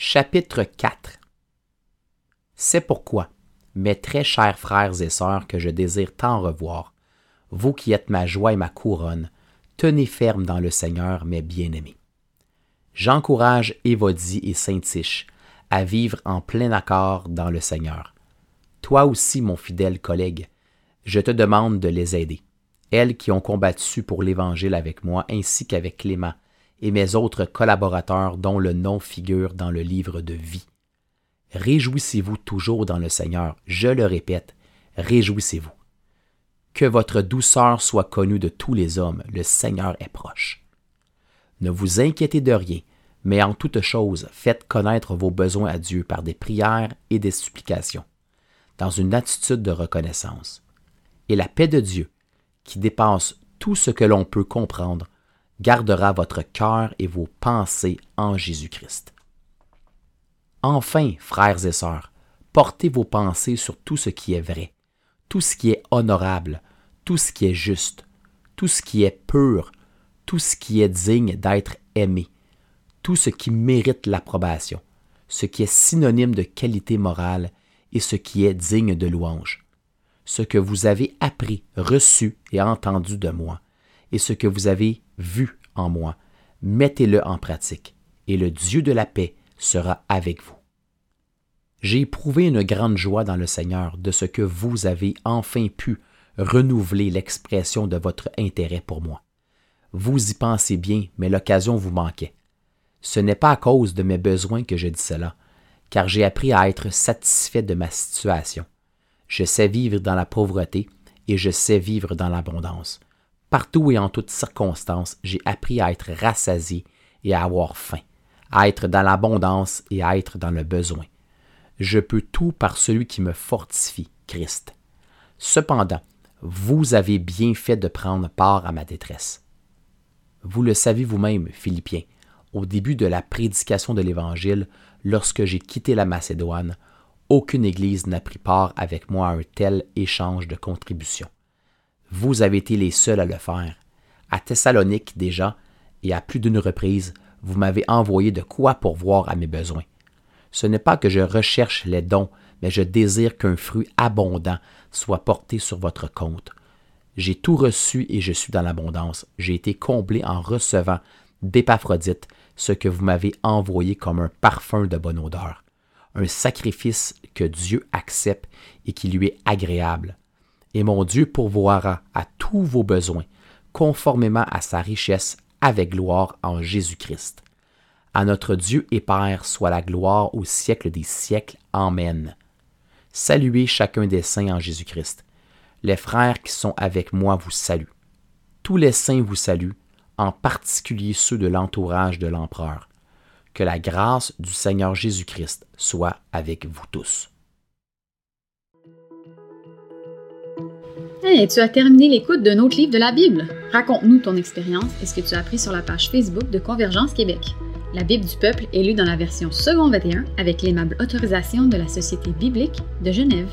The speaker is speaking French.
Chapitre 4 C'est pourquoi, mes très chers frères et sœurs que je désire tant revoir, vous qui êtes ma joie et ma couronne, tenez ferme dans le Seigneur, mes bien-aimés. J'encourage Évodie et Saint-Tiche à vivre en plein accord dans le Seigneur. Toi aussi, mon fidèle collègue, je te demande de les aider, elles qui ont combattu pour l'Évangile avec moi ainsi qu'avec Clément et mes autres collaborateurs dont le nom figure dans le livre de vie. Réjouissez-vous toujours dans le Seigneur, je le répète, réjouissez-vous. Que votre douceur soit connue de tous les hommes, le Seigneur est proche. Ne vous inquiétez de rien, mais en toute chose, faites connaître vos besoins à Dieu par des prières et des supplications, dans une attitude de reconnaissance. Et la paix de Dieu, qui dépasse tout ce que l'on peut comprendre, gardera votre cœur et vos pensées en Jésus-Christ. Enfin, frères et sœurs, portez vos pensées sur tout ce qui est vrai, tout ce qui est honorable, tout ce qui est juste, tout ce qui est pur, tout ce qui est digne d'être aimé, tout ce qui mérite l'approbation, ce qui est synonyme de qualité morale et ce qui est digne de louange. Ce que vous avez appris, reçu et entendu de moi, et ce que vous avez vu en moi, mettez-le en pratique, et le Dieu de la paix sera avec vous. J'ai éprouvé une grande joie dans le Seigneur de ce que vous avez enfin pu renouveler l'expression de votre intérêt pour moi. Vous y pensez bien, mais l'occasion vous manquait. Ce n'est pas à cause de mes besoins que je dis cela, car j'ai appris à être satisfait de ma situation. Je sais vivre dans la pauvreté et je sais vivre dans l'abondance. Partout et en toutes circonstances, j'ai appris à être rassasié et à avoir faim, à être dans l'abondance et à être dans le besoin. Je peux tout par celui qui me fortifie, Christ. Cependant, vous avez bien fait de prendre part à ma détresse. Vous le savez vous-même, Philippiens, au début de la prédication de l'Évangile, lorsque j'ai quitté la Macédoine, aucune Église n'a pris part avec moi à un tel échange de contributions. Vous avez été les seuls à le faire. À Thessalonique déjà, et à plus d'une reprise, vous m'avez envoyé de quoi pourvoir à mes besoins. Ce n'est pas que je recherche les dons, mais je désire qu'un fruit abondant soit porté sur votre compte. J'ai tout reçu et je suis dans l'abondance. J'ai été comblé en recevant d'Épaphrodite ce que vous m'avez envoyé comme un parfum de bonne odeur, un sacrifice que Dieu accepte et qui lui est agréable et mon Dieu pourvoira à tous vos besoins, conformément à sa richesse avec gloire en Jésus-Christ. À notre Dieu et Père soit la gloire au siècle des siècles. Amen. Saluez chacun des saints en Jésus-Christ. Les frères qui sont avec moi vous saluent. Tous les saints vous saluent, en particulier ceux de l'entourage de l'empereur. Que la grâce du Seigneur Jésus-Christ soit avec vous tous. Hey, tu as terminé l'écoute d'un autre livre de la Bible. Raconte-nous ton expérience et ce que tu as appris sur la page Facebook de Convergence Québec. La Bible du peuple est lue dans la version second 21 avec l'aimable autorisation de la Société biblique de Genève.